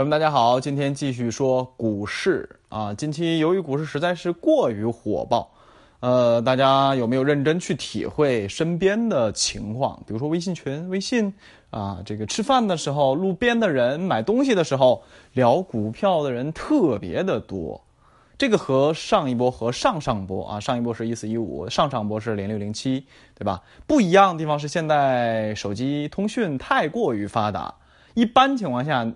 朋友们，大家好，今天继续说股市啊。近期由于股市实在是过于火爆，呃，大家有没有认真去体会身边的情况？比如说微信群、微信啊，这个吃饭的时候，路边的人买东西的时候，聊股票的人特别的多。这个和上一波和上上波啊，上一波是一四一五，上上波是零六零七，对吧？不一样的地方是现在手机通讯太过于发达。一般情况下，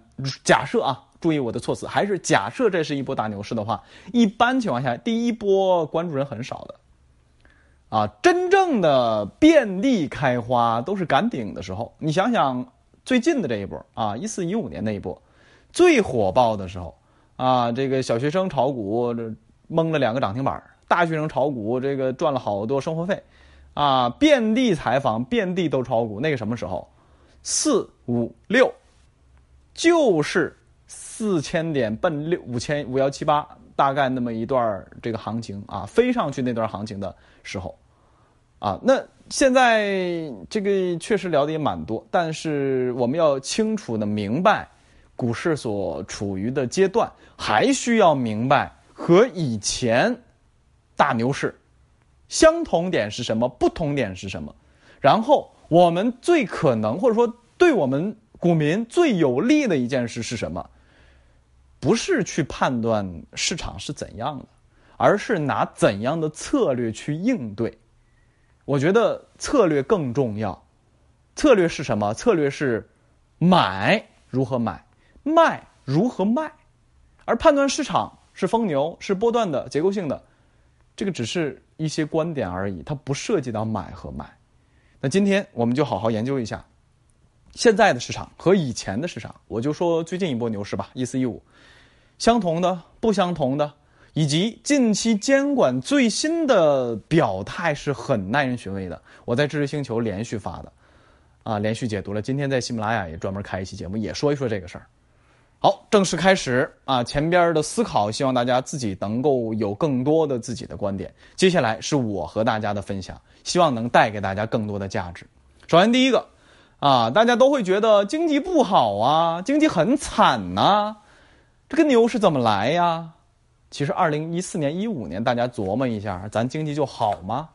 假设啊，注意我的措辞，还是假设这是一波大牛市的话，一般情况下，第一波关注人很少的，啊，真正的遍地开花都是赶顶的时候。你想想最近的这一波啊，一四一五年那一波，最火爆的时候啊，这个小学生炒股这蒙了两个涨停板，大学生炒股这个赚了好多生活费，啊，遍地采访，遍地都炒股，那个什么时候？四五六。就是四千点奔六五千五幺七八，大概那么一段这个行情啊，飞上去那段行情的时候，啊，那现在这个确实聊的也蛮多，但是我们要清楚的明白股市所处于的阶段，还需要明白和以前大牛市相同点是什么，不同点是什么，然后我们最可能或者说对我们。股民最有利的一件事是什么？不是去判断市场是怎样的，而是拿怎样的策略去应对。我觉得策略更重要。策略是什么？策略是买如何买，卖如何卖。而判断市场是疯牛是波段的结构性的，这个只是一些观点而已，它不涉及到买和卖。那今天我们就好好研究一下。现在的市场和以前的市场，我就说最近一波牛市吧，一四一五，相同的、不相同的，以及近期监管最新的表态是很耐人寻味的。我在知识星球连续发的，啊，连续解读了。今天在喜马拉雅也专门开一期节目，也说一说这个事儿。好，正式开始啊，前边的思考，希望大家自己能够有更多的自己的观点。接下来是我和大家的分享，希望能带给大家更多的价值。首先第一个。啊，大家都会觉得经济不好啊，经济很惨呐，这个牛是怎么来呀？其实二零一四年、一五年，大家琢磨一下，咱经济就好吗？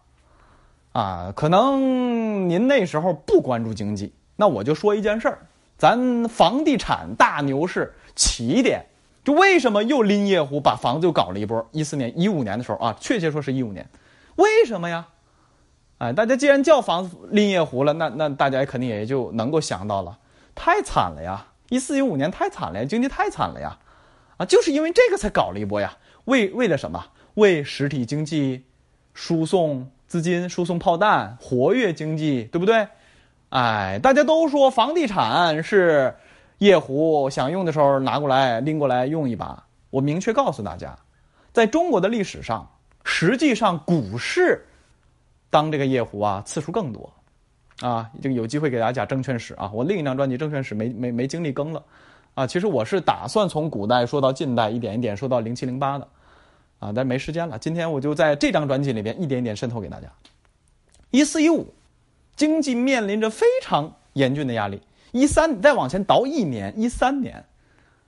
啊，可能您那时候不关注经济，那我就说一件事儿，咱房地产大牛市起点，就为什么又拎夜壶把房子又搞了一波？一四年、一五年的时候啊，确切说是一五年，为什么呀？哎，大家既然叫房子拎夜壶了，那那大家肯定也就能够想到了，太惨了呀！一四一五年太惨了呀，经济太惨了呀，啊，就是因为这个才搞了一波呀。为为了什么？为实体经济输送资金、输送炮弹，活跃经济，对不对？哎，大家都说房地产是夜壶，想用的时候拿过来拎过来用一把。我明确告诉大家，在中国的历史上，实际上股市。当这个夜壶啊次数更多，啊，这个有机会给大家讲证券史啊。我另一张专辑证券史没没没精力更了，啊，其实我是打算从古代说到近代，一点一点说到零七零八的，啊，但没时间了。今天我就在这张专辑里边一点一点渗透给大家。一四一五，经济面临着非常严峻的压力。一三再往前倒一年，一三年。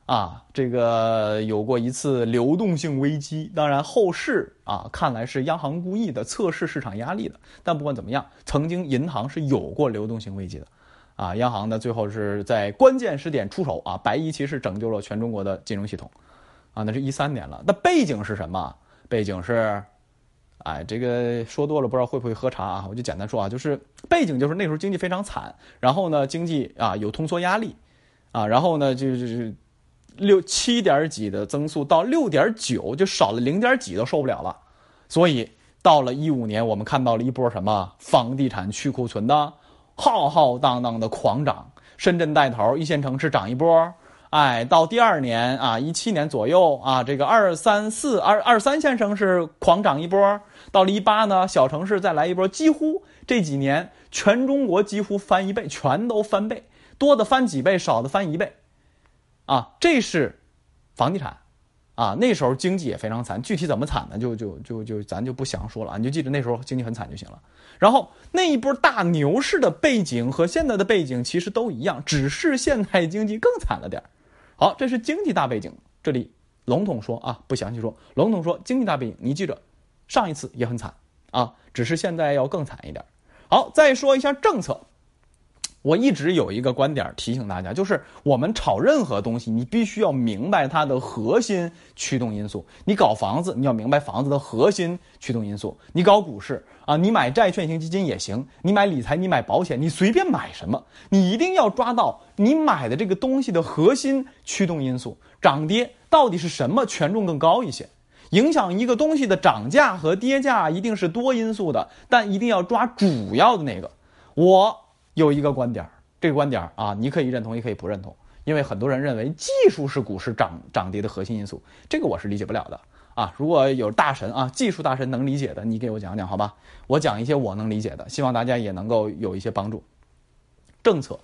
啊，这个有过一次流动性危机，当然后市啊，看来是央行故意的测试市场压力的。但不管怎么样，曾经银行是有过流动性危机的，啊，央行呢最后是在关键时点出手啊，白衣骑士拯救了全中国的金融系统，啊，那是一三年了。那背景是什么？背景是，哎，这个说多了不知道会不会喝茶啊？我就简单说啊，就是背景就是那时候经济非常惨，然后呢经济啊有通缩压力，啊，然后呢就就就。六七点几的增速到六点九，就少了零点几都受不了了，所以到了一五年，我们看到了一波什么房地产去库存的浩浩荡荡的狂涨，深圳带头，一线城市涨一波，哎，到第二年啊，一七年左右啊，这个二三四二二三线城市狂涨一波，到了一八呢，小城市再来一波，几乎这几年全中国几乎翻一倍，全都翻倍，多的翻几倍，少的翻一倍。啊，这是房地产，啊，那时候经济也非常惨，具体怎么惨呢？就就就就咱就不详说了，你就记得那时候经济很惨就行了。然后那一波大牛市的背景和现在的背景其实都一样，只是现在经济更惨了点好，这是经济大背景，这里笼统说啊，不详细说，笼统说经济大背景。你记着，上一次也很惨啊，只是现在要更惨一点。好，再说一下政策。我一直有一个观点提醒大家，就是我们炒任何东西，你必须要明白它的核心驱动因素。你搞房子，你要明白房子的核心驱动因素；你搞股市啊，你买债券型基金也行，你买理财，你买保险，你随便买什么，你一定要抓到你买的这个东西的核心驱动因素，涨跌到底是什么权重更高一些？影响一个东西的涨价和跌价一定是多因素的，但一定要抓主要的那个。我。有一个观点这个观点啊，你可以认同，也可以不认同，因为很多人认为技术是股市涨涨跌的核心因素，这个我是理解不了的啊。如果有大神啊，技术大神能理解的，你给我讲讲好吧？我讲一些我能理解的，希望大家也能够有一些帮助。政策，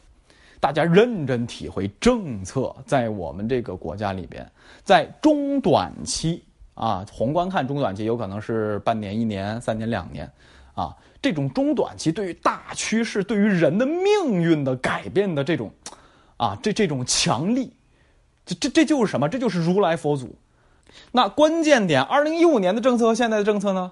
大家认真体会政策在我们这个国家里边，在中短期啊，宏观看中短期有可能是半年、一年、三年、两年啊。这种中短期对于大趋势、对于人的命运的改变的这种，啊，这这种强力，这这这就是什么？这就是如来佛祖。那关键点，二零一五年的政策和现在的政策呢？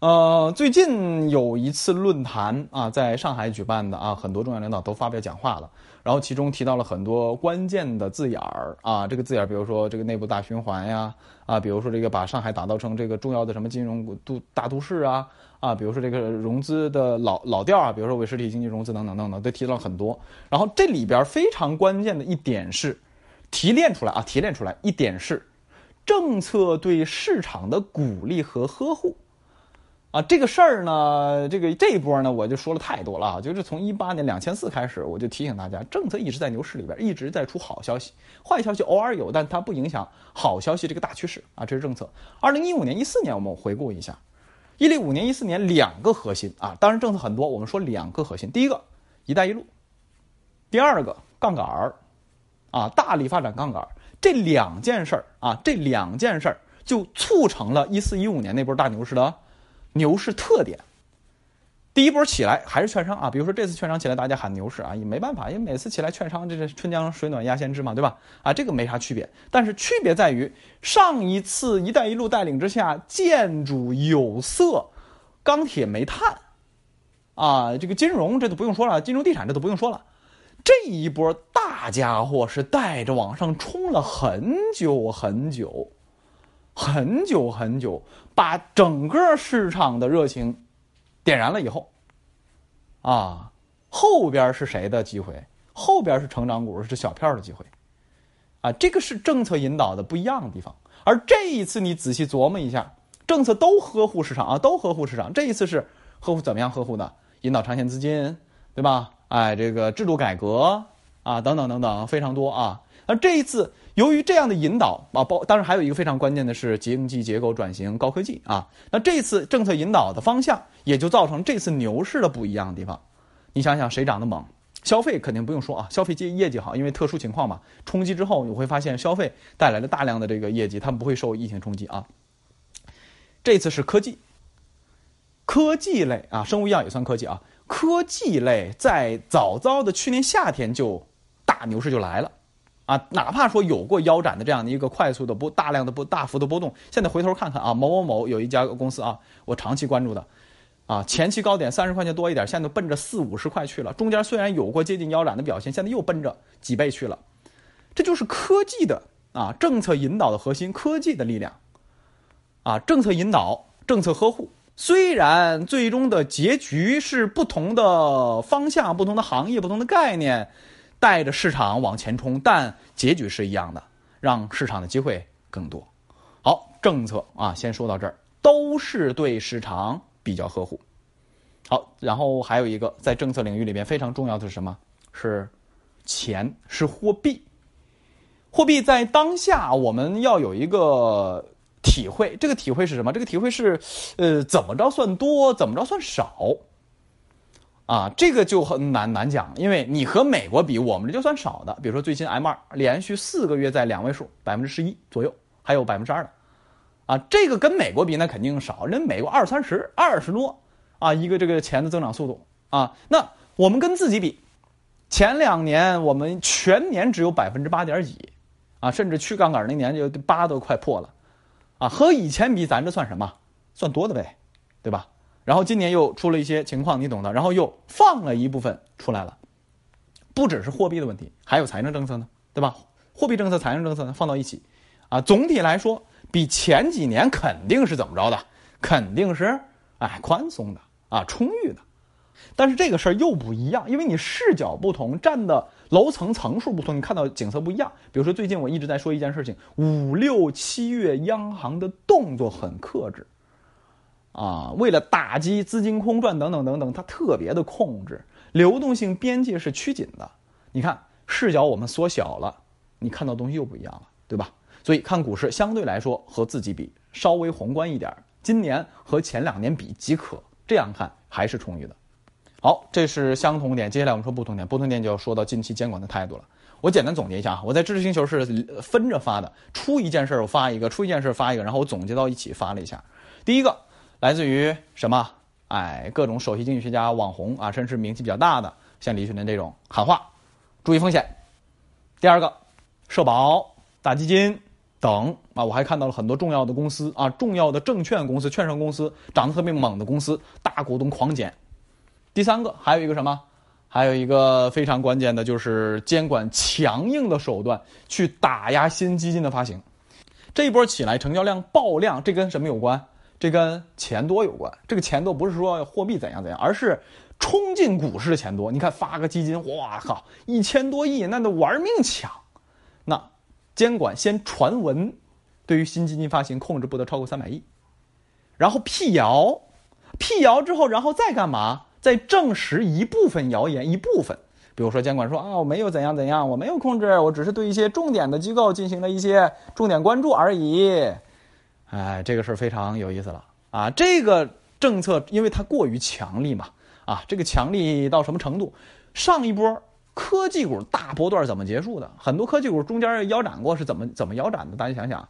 呃，最近有一次论坛啊，在上海举办的啊，很多重要领导都发表讲话了。然后其中提到了很多关键的字眼儿啊，这个字眼儿，比如说这个内部大循环呀，啊，比如说这个把上海打造成这个重要的什么金融都大都市啊，啊，比如说这个融资的老老调啊，比如说为实体经济融资等等等等，都提到了很多。然后这里边非常关键的一点是，提炼出来啊，提炼出来一点是，政策对市场的鼓励和呵护。啊，这个事儿呢，这个这一波呢，我就说了太多了啊。就是从一八年两千四开始，我就提醒大家，政策一直在牛市里边，一直在出好消息，坏消息偶尔有，但它不影响好消息这个大趋势啊。这是政策。二零一五年、一四年，我们回顾一下，一零五年、一四年两个核心啊，当然政策很多，我们说两个核心。第一个，一带一路；第二个，杠杆儿，啊，大力发展杠杆儿。这两件事儿啊，这两件事儿就促成了一四一五年那波大牛市的。牛市特点，第一波起来还是券商啊，比如说这次券商起来，大家喊牛市啊，也没办法，因为每次起来券商这是春江水暖鸭先知嘛，对吧？啊，这个没啥区别，但是区别在于上一次“一带一路”带领之下，建筑、有色、钢铁、煤炭，啊，这个金融这都不用说了，金融地产这都不用说了，这一波大家伙是带着往上冲了很久很久。很久很久，把整个市场的热情点燃了以后，啊，后边是谁的机会？后边是成长股，是小票的机会，啊，这个是政策引导的不一样的地方。而这一次你仔细琢磨一下，政策都呵护市场啊，都呵护市场。这一次是呵护怎么样呵护呢？引导长线资金，对吧？哎，这个制度改革啊，等等等等，非常多啊。而这一次。由于这样的引导啊，包当然还有一个非常关键的是经济结构转型、高科技啊。那这次政策引导的方向，也就造成这次牛市的不一样的地方。你想想，谁涨得猛？消费肯定不用说啊，消费业业绩好，因为特殊情况嘛。冲击之后，你会发现消费带来了大量的这个业绩，他们不会受疫情冲击啊。这次是科技，科技类啊，生物医药也算科技啊。科技类在早早的去年夏天就大牛市就来了。啊，哪怕说有过腰斩的这样的一个快速的波、大量的波、大幅的波动，现在回头看看啊，某某某有一家公司啊，我长期关注的，啊，前期高点三十块钱多一点，现在奔着四五十块去了。中间虽然有过接近腰斩的表现，现在又奔着几倍去了。这就是科技的啊，政策引导的核心，科技的力量。啊，政策引导、政策呵护，虽然最终的结局是不同的方向、不同的行业、不同的概念。带着市场往前冲，但结局是一样的，让市场的机会更多。好，政策啊，先说到这儿，都是对市场比较呵护。好，然后还有一个在政策领域里边非常重要的是什么？是钱，是货币。货币在当下我们要有一个体会，这个体会是什么？这个体会是，呃，怎么着算多，怎么着算少？啊，这个就很难难讲，因为你和美国比，我们这就算少的。比如说最近 M 二连续四个月在两位数，百分之十一左右，还有百分之二的，啊，这个跟美国比那肯定少，人美国二三十、二十多，啊，一个这个钱的增长速度啊，那我们跟自己比，前两年我们全年只有百分之八点几，啊，甚至去杠杆那年就八都快破了，啊，和以前比，咱这算什么？算多的呗，对吧？然后今年又出了一些情况，你懂的，然后又放了一部分出来了，不只是货币的问题，还有财政政策呢，对吧？货币政策、财政政策呢放到一起，啊，总体来说比前几年肯定是怎么着的？肯定是哎宽松的啊，充裕的。但是这个事儿又不一样，因为你视角不同，站的楼层层数不同，你看到景色不一样。比如说，最近我一直在说一件事情：五六七月央行的动作很克制，啊，为了打击资金空转等等等等，它特别的控制，流动性边界是趋紧的。你看视角我们缩小了，你看到东西又不一样了，对吧？所以看股市相对来说和自己比稍微宏观一点，今年和前两年比即可，这样看还是充裕的。好，这是相同点。接下来我们说不同点，不同点就要说到近期监管的态度了。我简单总结一下啊，我在知识星球是分着发的，出一件事我发一个，出一件事发一个，然后我总结到一起发了一下。第一个来自于什么？哎，各种首席经济学家、网红啊，甚至名气比较大的，像李雪莲这种喊话，注意风险。第二个，社保、大基金等啊，我还看到了很多重要的公司啊，重要的证券公司、券商公司涨得特别猛的公司，大股东狂减。第三个还有一个什么？还有一个非常关键的就是监管强硬的手段去打压新基金的发行。这一波起来，成交量爆量，这跟什么有关？这跟钱多有关。这个钱多不是说货币怎样怎样，而是冲进股市的钱多。你看发个基金，哇靠，一千多亿，那都玩命抢。那监管先传闻，对于新基金发行控制不得超过三百亿，然后辟谣，辟谣之后，然后再干嘛？再证实一部分谣言，一部分，比如说监管说啊，我没有怎样怎样，我没有控制，我只是对一些重点的机构进行了一些重点关注而已。哎，这个事儿非常有意思了啊！这个政策因为它过于强力嘛，啊，这个强力到什么程度？上一波科技股大波段怎么结束的？很多科技股中间腰斩过，是怎么怎么腰斩的？大家想想，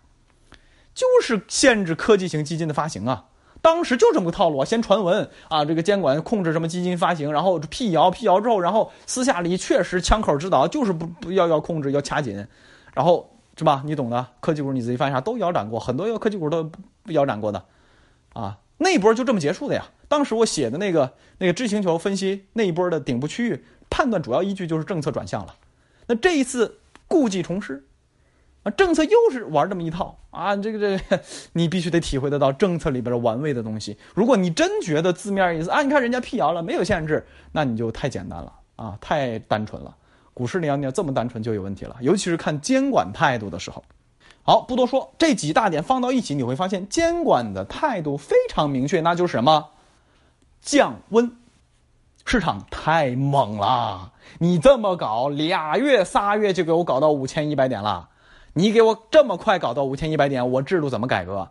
就是限制科技型基金的发行啊。当时就这么个套路啊，先传闻啊，这个监管控制什么基金发行，然后辟谣，辟谣之后，然后私下里确实枪口指导，就是不不要要控制，要掐紧，然后是吧？你懂的，科技股你自己翻一下都腰斩过，很多科技股都腰斩过的，啊，那一波就这么结束的呀。当时我写的那个那个知星球分析那一波的顶部区域判断主要依据就是政策转向了，那这一次故技重施。啊政策又是玩这么一套啊！这个这个，你必须得体会得到政策里边的玩味的东西。如果你真觉得字面意思啊，你看人家辟谣了，没有限制，那你就太简单了啊，太单纯了。股市你要你要这么单纯就有问题了，尤其是看监管态度的时候。好，不多说，这几大点放到一起，你会发现监管的态度非常明确，那就是什么？降温。市场太猛了，你这么搞，俩月仨月就给我搞到五千一百点了。你给我这么快搞到五千一百点，我制度怎么改革？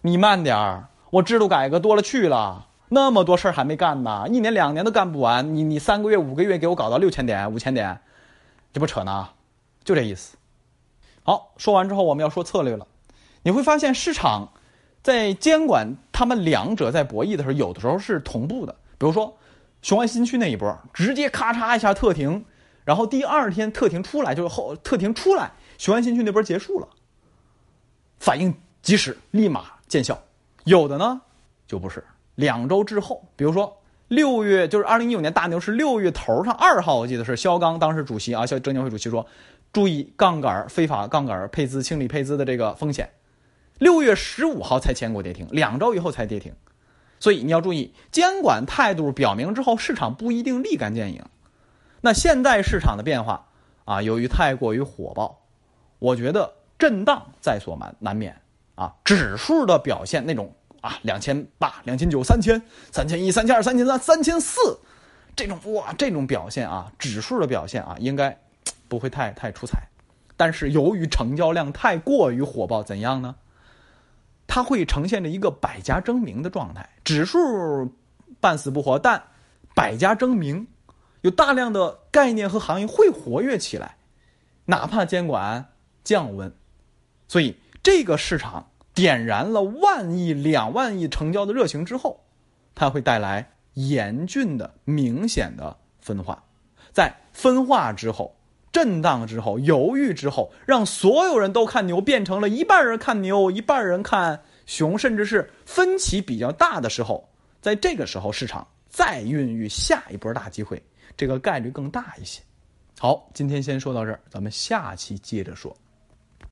你慢点儿，我制度改革多了去了，那么多事儿还没干呢，一年两年都干不完。你你三个月五个月给我搞到六千点五千点，这不扯呢？就这意思。好，说完之后我们要说策略了。你会发现市场在监管他们两者在博弈的时候，有的时候是同步的。比如说雄安新区那一波，直接咔嚓一下特停，然后第二天特停出来就是后特停出来。雄安新区那波结束了，反应及时，立马见效。有的呢，就不是两周之后。比如说六月，就是二零一九年大牛市六月头上二号，我记得是肖钢当时主席啊，肖证监会主席说，注意杠杆非法杠杆配资清理配资的这个风险。六月十五号才签过跌停，两周以后才跌停。所以你要注意，监管态度表明之后，市场不一定立竿见影。那现在市场的变化啊，由于太过于火爆。我觉得震荡在所难难免啊，指数的表现那种啊，两千八、两千九、三千、三千一、三千二、三千三、三千四，这种哇，这种表现啊，指数的表现啊，应该不会太太出彩。但是由于成交量太过于火爆，怎样呢？它会呈现着一个百家争鸣的状态，指数半死不活，但百家争鸣，有大量的概念和行业会活跃起来，哪怕监管。降温，所以这个市场点燃了万亿、两万亿成交的热情之后，它会带来严峻的、明显的分化。在分化之后，震荡之后，犹豫之后，让所有人都看牛，变成了一半人看牛，一半人看熊，甚至是分歧比较大的时候，在这个时候，市场再孕育下一波大机会，这个概率更大一些。好，今天先说到这儿，咱们下期接着说。